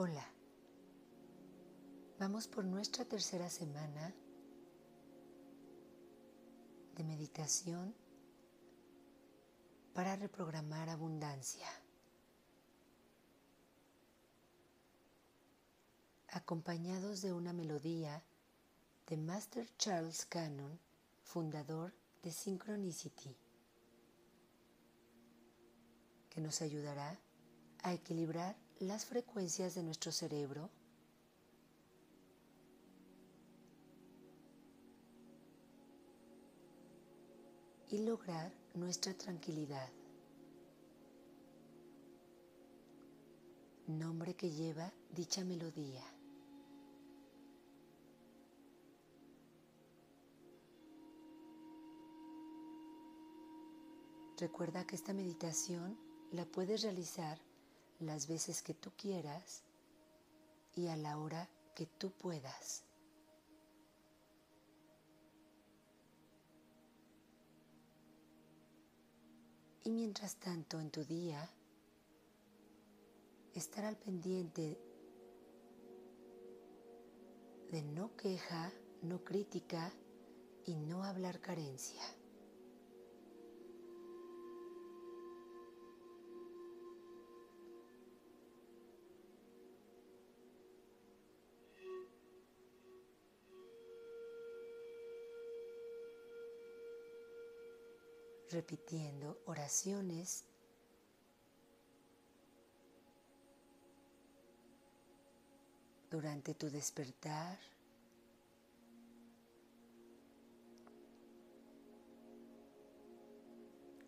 Hola, vamos por nuestra tercera semana de meditación para reprogramar abundancia. Acompañados de una melodía de Master Charles Cannon, fundador de Synchronicity, que nos ayudará a equilibrar las frecuencias de nuestro cerebro y lograr nuestra tranquilidad. Nombre que lleva dicha melodía. Recuerda que esta meditación la puedes realizar las veces que tú quieras y a la hora que tú puedas. Y mientras tanto en tu día, estar al pendiente de no queja, no crítica y no hablar carencia. Repitiendo oraciones durante tu despertar.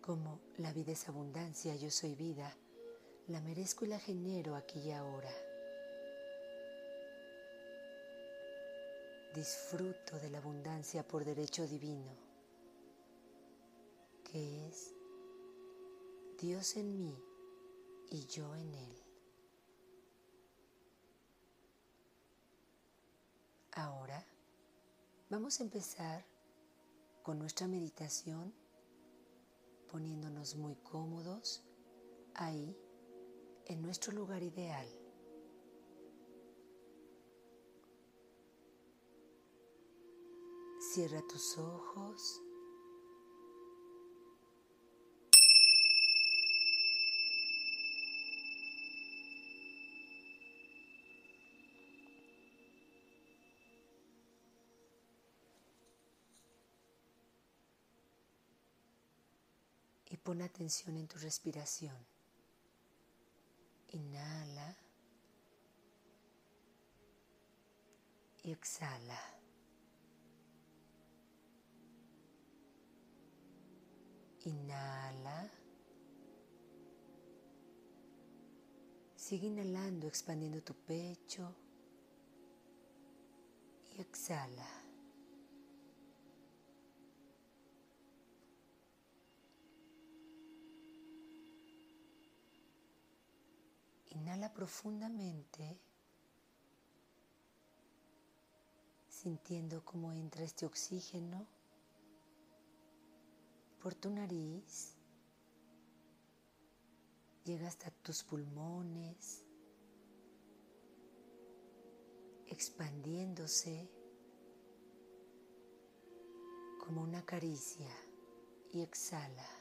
Como la vida es abundancia, yo soy vida, la merezco y la genero aquí y ahora. Disfruto de la abundancia por derecho divino que es Dios en mí y yo en Él. Ahora vamos a empezar con nuestra meditación poniéndonos muy cómodos ahí en nuestro lugar ideal. Cierra tus ojos pon atención en tu respiración. Inhala y exhala. Inhala. Sigue inhalando, expandiendo tu pecho y exhala. Inhala profundamente, sintiendo cómo entra este oxígeno por tu nariz, llega hasta tus pulmones, expandiéndose como una caricia y exhala.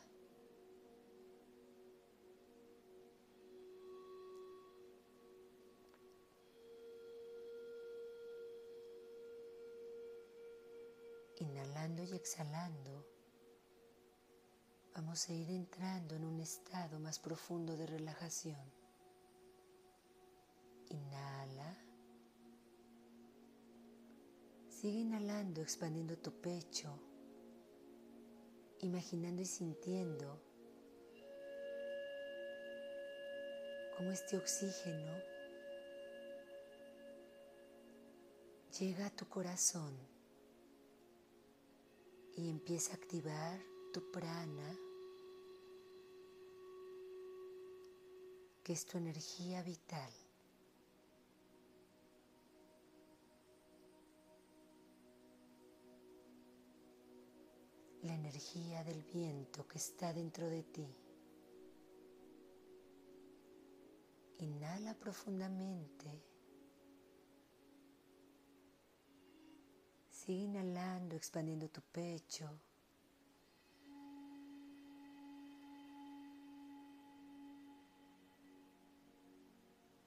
Y exhalando, vamos a ir entrando en un estado más profundo de relajación. Inhala. Sigue inhalando, expandiendo tu pecho, imaginando y sintiendo cómo este oxígeno llega a tu corazón y empieza a activar tu prana, que es tu energía vital. La energía del viento que está dentro de ti. Inhala profundamente. Sigue inhalando, expandiendo tu pecho.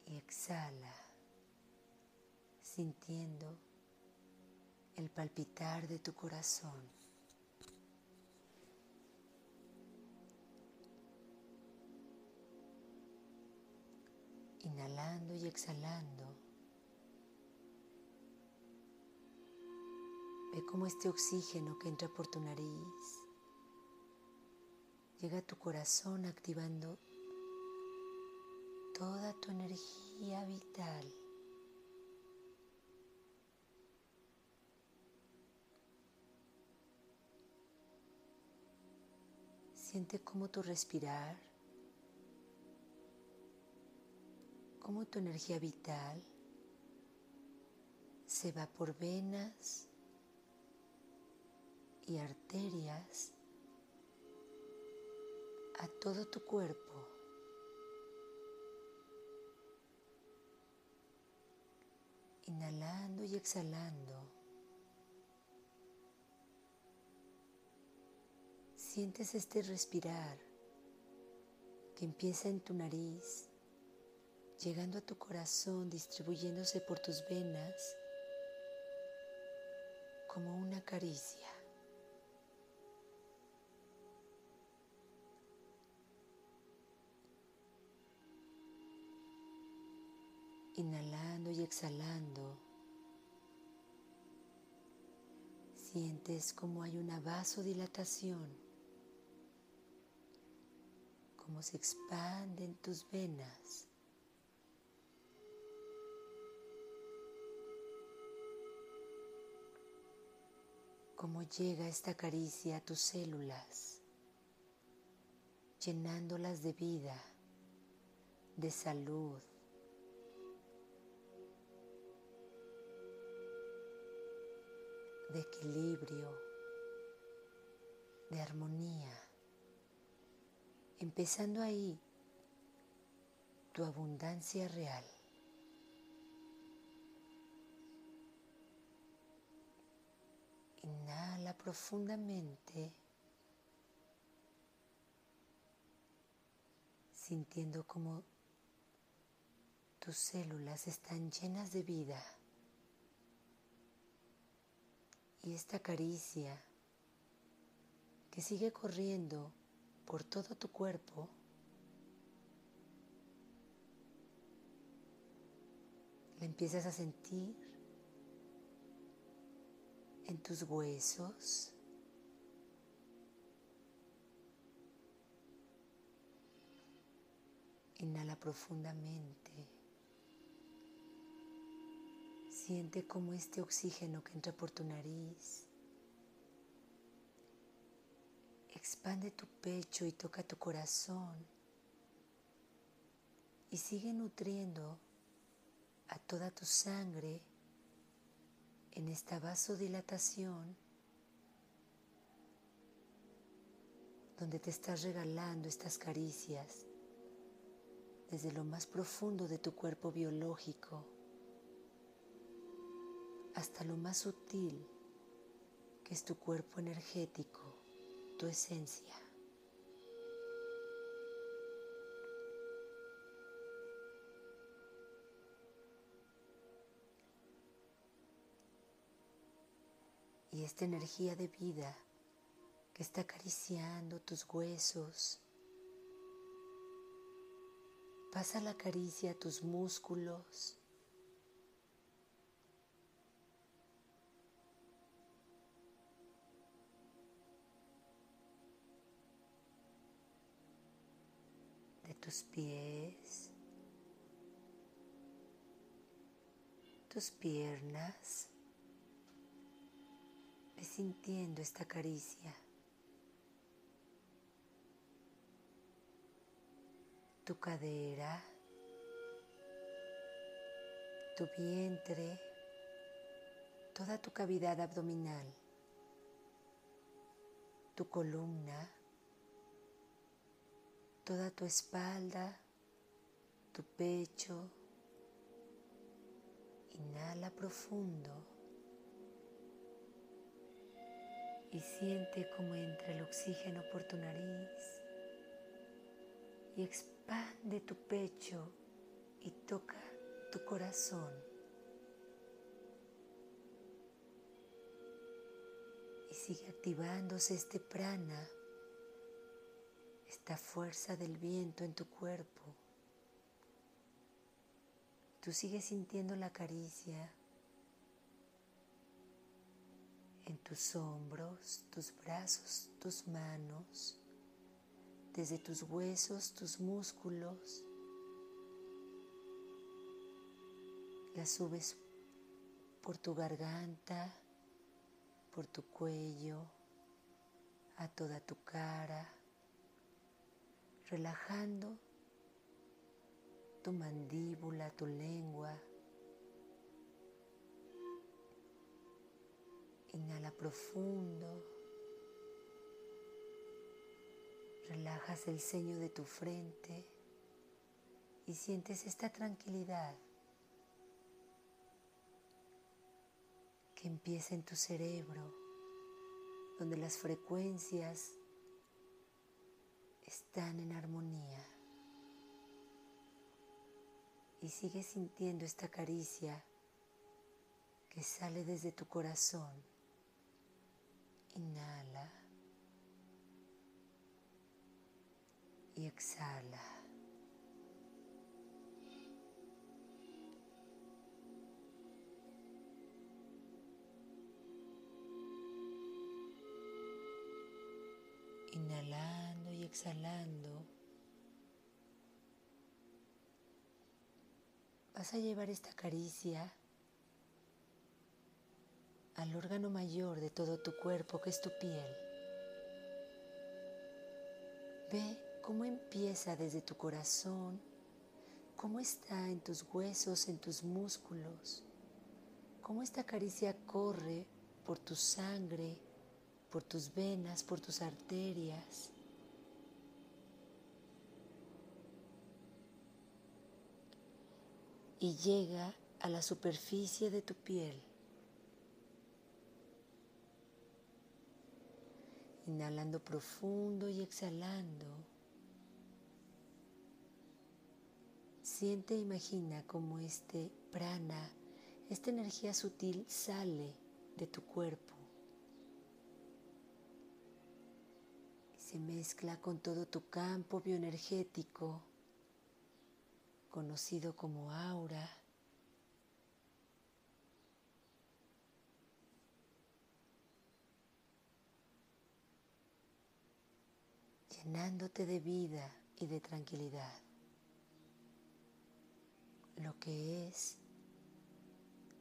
Y exhala, sintiendo el palpitar de tu corazón. Inhalando y exhalando. Ve cómo este oxígeno que entra por tu nariz llega a tu corazón activando toda tu energía vital. Siente cómo tu respirar, cómo tu energía vital se va por venas arterias a todo tu cuerpo. Inhalando y exhalando. Sientes este respirar que empieza en tu nariz, llegando a tu corazón, distribuyéndose por tus venas como una caricia. Inhalando y exhalando, sientes como hay una vasodilatación cómo se expanden tus venas. Cómo llega esta caricia a tus células, llenándolas de vida, de salud, de equilibrio, de armonía empezando ahí tu abundancia real. Inhala profundamente, sintiendo como tus células están llenas de vida. Y esta caricia que sigue corriendo por todo tu cuerpo. La empiezas a sentir en tus huesos. Inhala profundamente. Siente como este oxígeno que entra por tu nariz. Expande tu pecho y toca tu corazón. Y sigue nutriendo a toda tu sangre en esta vasodilatación donde te estás regalando estas caricias desde lo más profundo de tu cuerpo biológico hasta lo más sutil que es tu cuerpo energético tu esencia. Y esta energía de vida que está acariciando tus huesos, pasa la caricia a tus músculos, tus pies, tus piernas. Sintiendo esta caricia. Tu cadera, tu vientre, toda tu cavidad abdominal, tu columna toda tu espalda, tu pecho. Inhala profundo y siente cómo entra el oxígeno por tu nariz y expande tu pecho y toca tu corazón. Y sigue activándose este prana, esta fuerza del viento en tu cuerpo. Tú sigues sintiendo la caricia en tus hombros, tus brazos, tus manos, desde tus huesos, tus músculos. La subes por tu garganta, por tu cuello, a toda tu cara, relajando tu mandíbula, tu lengua. Inhala profundo. Relajas el ceño de tu frente y sientes esta tranquilidad que empieza en tu cerebro, donde las frecuencias están en armonía. Y sigues sintiendo esta caricia que sale desde tu corazón. Inhala y exhala. Inhalando exhalando. Vas a llevar esta caricia al órgano mayor de todo tu cuerpo que es tu piel. Ve cómo empieza desde tu corazón, cómo está en tus huesos, en tus músculos, cómo esta caricia corre por tu sangre, por tus venas, por tus arterias. Y llega a la superficie de tu piel. Inhalando profundo y exhalando. Siente e imagina cómo este prana, esta energía sutil sale de tu cuerpo. se mezcla con todo tu campo bioenergético, conocido como aura. llenándote de vida y de tranquilidad, lo que es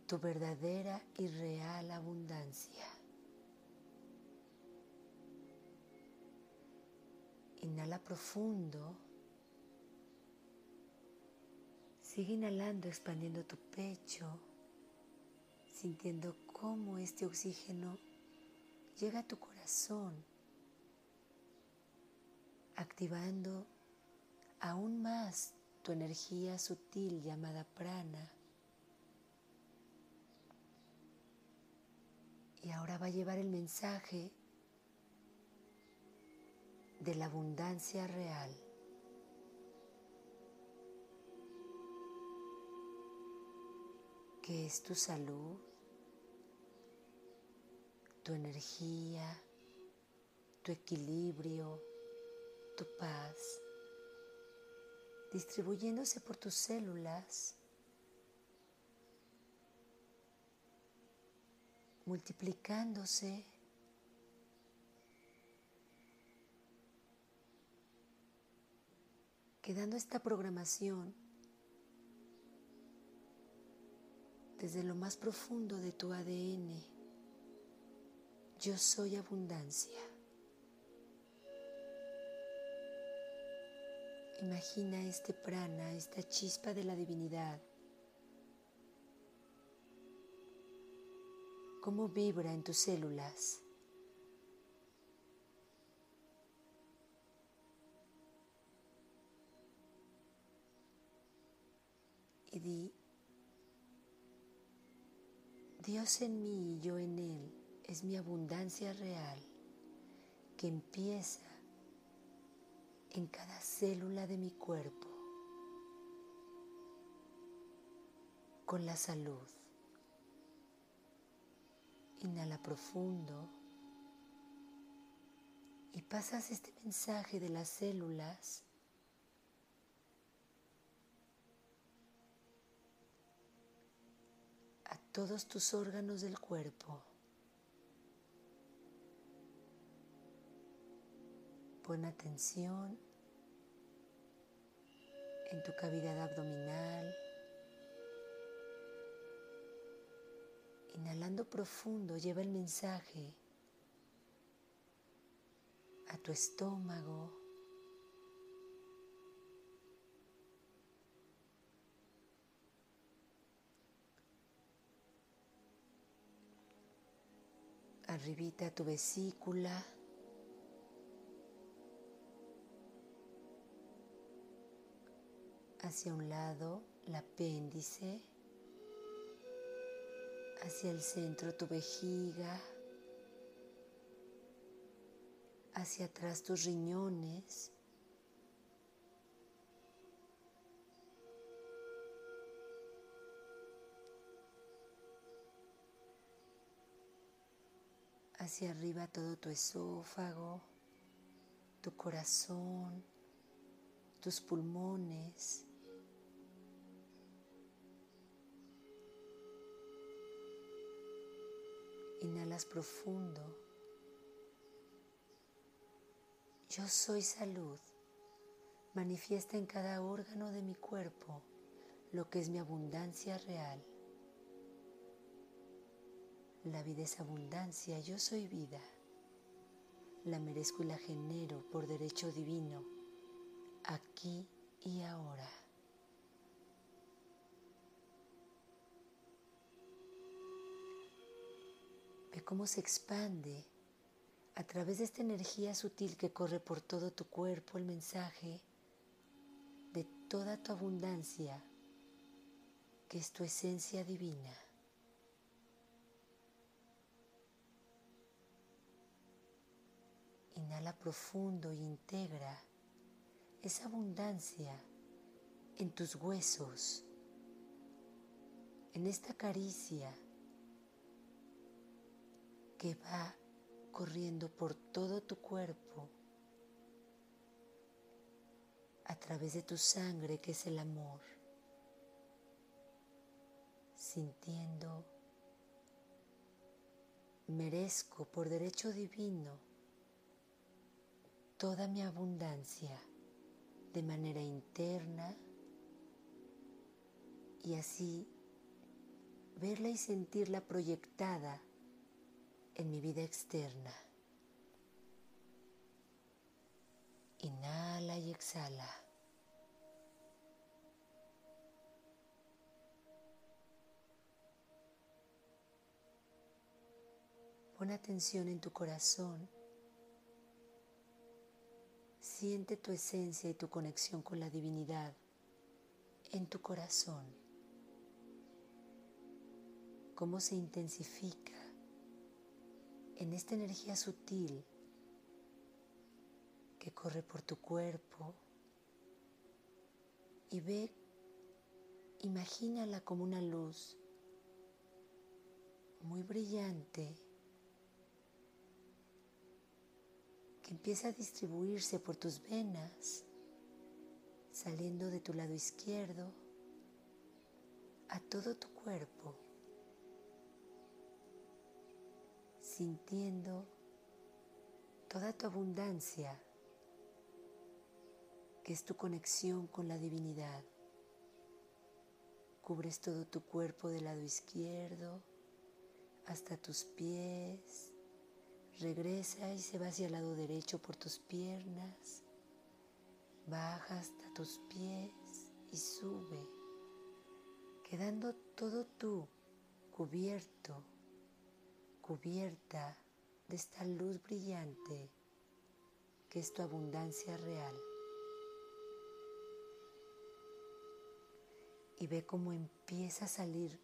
tu verdadera y real abundancia. Inhala profundo. Sigue inhalando, expandiendo tu pecho, sintiendo cómo este oxígeno llega a tu corazón, activando aún más tu energía sutil llamada prana. Y ahora va a llevar el mensaje de la abundancia real. Que es tu salud, tu energía, tu equilibrio, tu paz, distribuyéndose por tus células, multiplicándose quedando esta programación desde lo más profundo de tu ADN. Yo soy abundancia. Imagina este prana, esta chispa de la divinidad, cómo vibra en tus células. y di, Dios en mí y yo en Él es mi abundancia real que empieza en cada célula de mi cuerpo con la salud. Inhala profundo y pasas este mensaje de las células todos tus órganos del cuerpo. Pon atención en tu cavidad abdominal. Inhalando profundo, lleva el mensaje a tu estómago. Arribita tu vesícula. Hacia un lado, el apéndice. Hacia el centro, tu vejiga. hacia atrás tus riñones. Hacia arriba todo tu esófago, tu corazón, tus pulmones. Inhalas profundo. Yo soy salud. Manifiesta en cada órgano de mi cuerpo lo que es mi abundancia real. La vida es abundancia, yo soy vida. La merezco y la genero por derecho divino, aquí y ahora. Ve cómo se expande a través de esta energía sutil que corre por todo tu cuerpo el mensaje de toda tu abundancia, que es tu esencia divina. Inhala profundo e integra esa abundancia en tus huesos, en esta caricia que va corriendo por todo tu cuerpo, a través de tu sangre que es el amor, sintiendo, merezco por derecho divino toda mi abundancia de manera interna y así verla y sentirla proyectada en mi vida externa. Inhala y exhala. Pon atención en tu corazón. Siente tu esencia y tu conexión con la divinidad en tu corazón. Cómo se intensifica en esta energía sutil que corre por tu cuerpo y ve, imagínala como una luz muy brillante empieza a distribuirse por tus venas, saliendo de tu lado izquierdo a todo tu cuerpo. sintiendo toda tu abundancia, que es tu conexión con la divinidad. Cubres todo tu cuerpo del lado izquierdo hasta tus pies. Regresa y se va hacia el lado derecho por tus piernas. Baja hasta tus pies y sube, quedando todo tú cubierto cubierta de esta luz brillante que es tu abundancia real. y ve cómo empieza a salir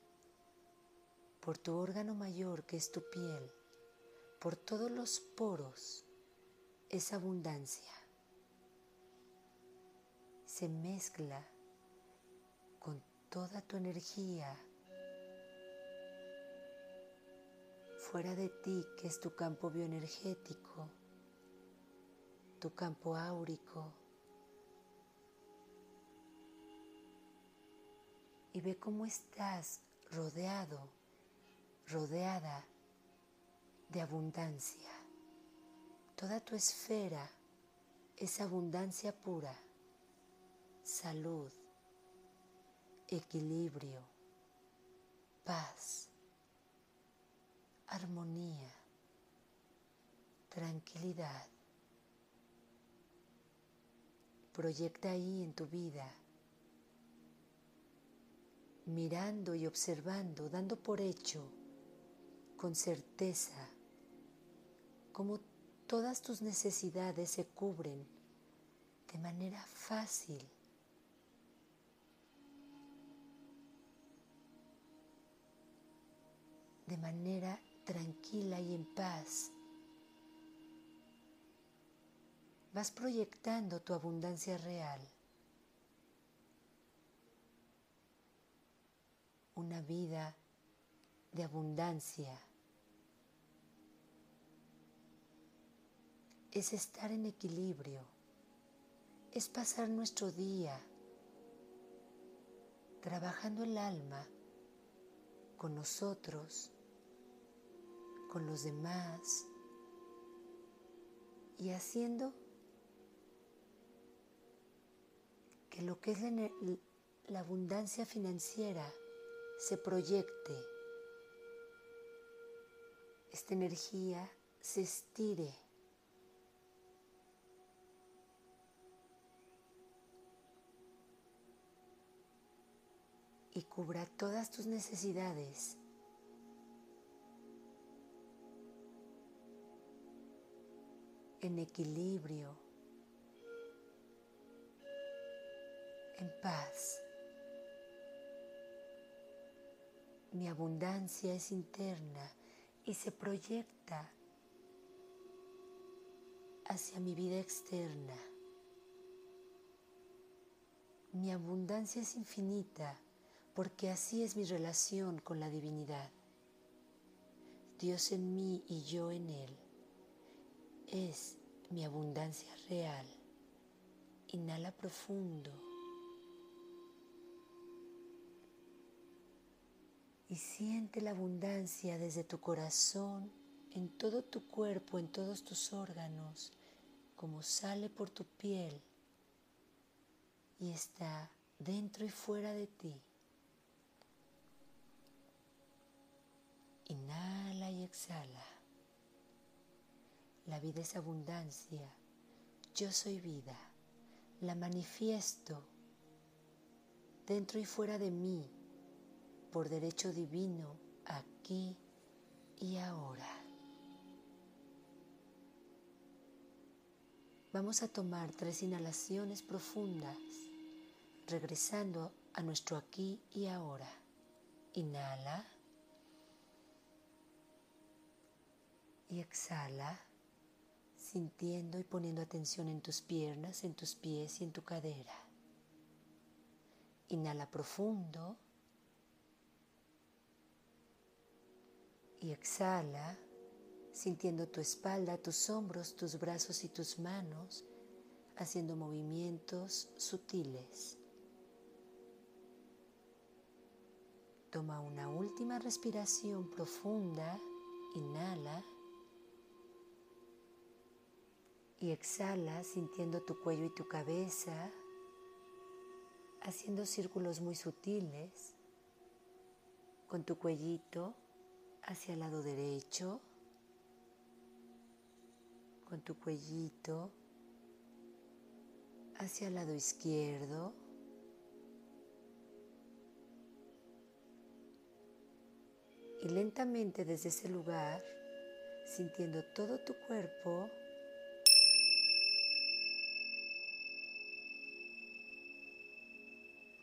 por tu órgano mayor que es tu piel, por todos los poros, esa abundancia. Se mezcla con toda tu energía fuera de ti, que es tu campo bioenergético, tu campo áurico. Y ve cómo estás rodeado, rodeada de abundancia. Toda tu esfera es abundancia pura, salud, equilibrio, paz armonía, tranquilidad. Proyecta ahí en tu vida, mirando y observando, dando por hecho, con certeza, cómo todas tus necesidades se cubren de manera fácil. de manera tranquila y en paz. Vas proyectando tu abundancia real. Una vida de abundancia. Es estar en equilibrio. Es pasar nuestro día trabajando el alma con nosotros con los demás y haciendo que lo que es la, abundancia financiera se proyecte, esta energía se estire. Y cubra todas tus necesidades en equilibrio, en paz. Mi abundancia es interna y se proyecta hacia mi vida externa. Mi abundancia es infinita porque así es mi relación con la divinidad. Dios en mí y yo en Él es mi abundancia real. Inhala profundo. Y siente la abundancia desde tu corazón, en todo tu cuerpo, en todos tus órganos, como sale por tu piel y está dentro y fuera de ti. Inhala y exhala. La vida es abundancia. Yo soy vida. La manifiesto dentro y fuera de mí por derecho divino aquí y ahora. Vamos a tomar tres inhalaciones profundas, regresando a nuestro aquí y ahora. Inhala y exhala sintiendo y poniendo atención en tus piernas, en tus pies y en tu cadera. Inhala profundo y exhala sintiendo tu espalda, tus hombros, tus brazos y tus manos haciendo movimientos sutiles. Toma una última respiración profunda, inhala y exhala sintiendo tu cuello y tu cabeza, haciendo círculos muy sutiles con tu cuellito hacia el lado derecho, con tu cuellito hacia el lado izquierdo. Y lentamente desde ese lugar, sintiendo todo tu cuerpo,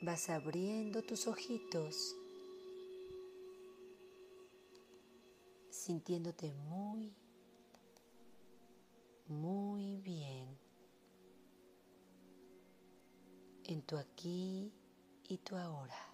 vas abriendo tus ojitos, sintiéndote muy, muy bien en tu aquí y tu ahora.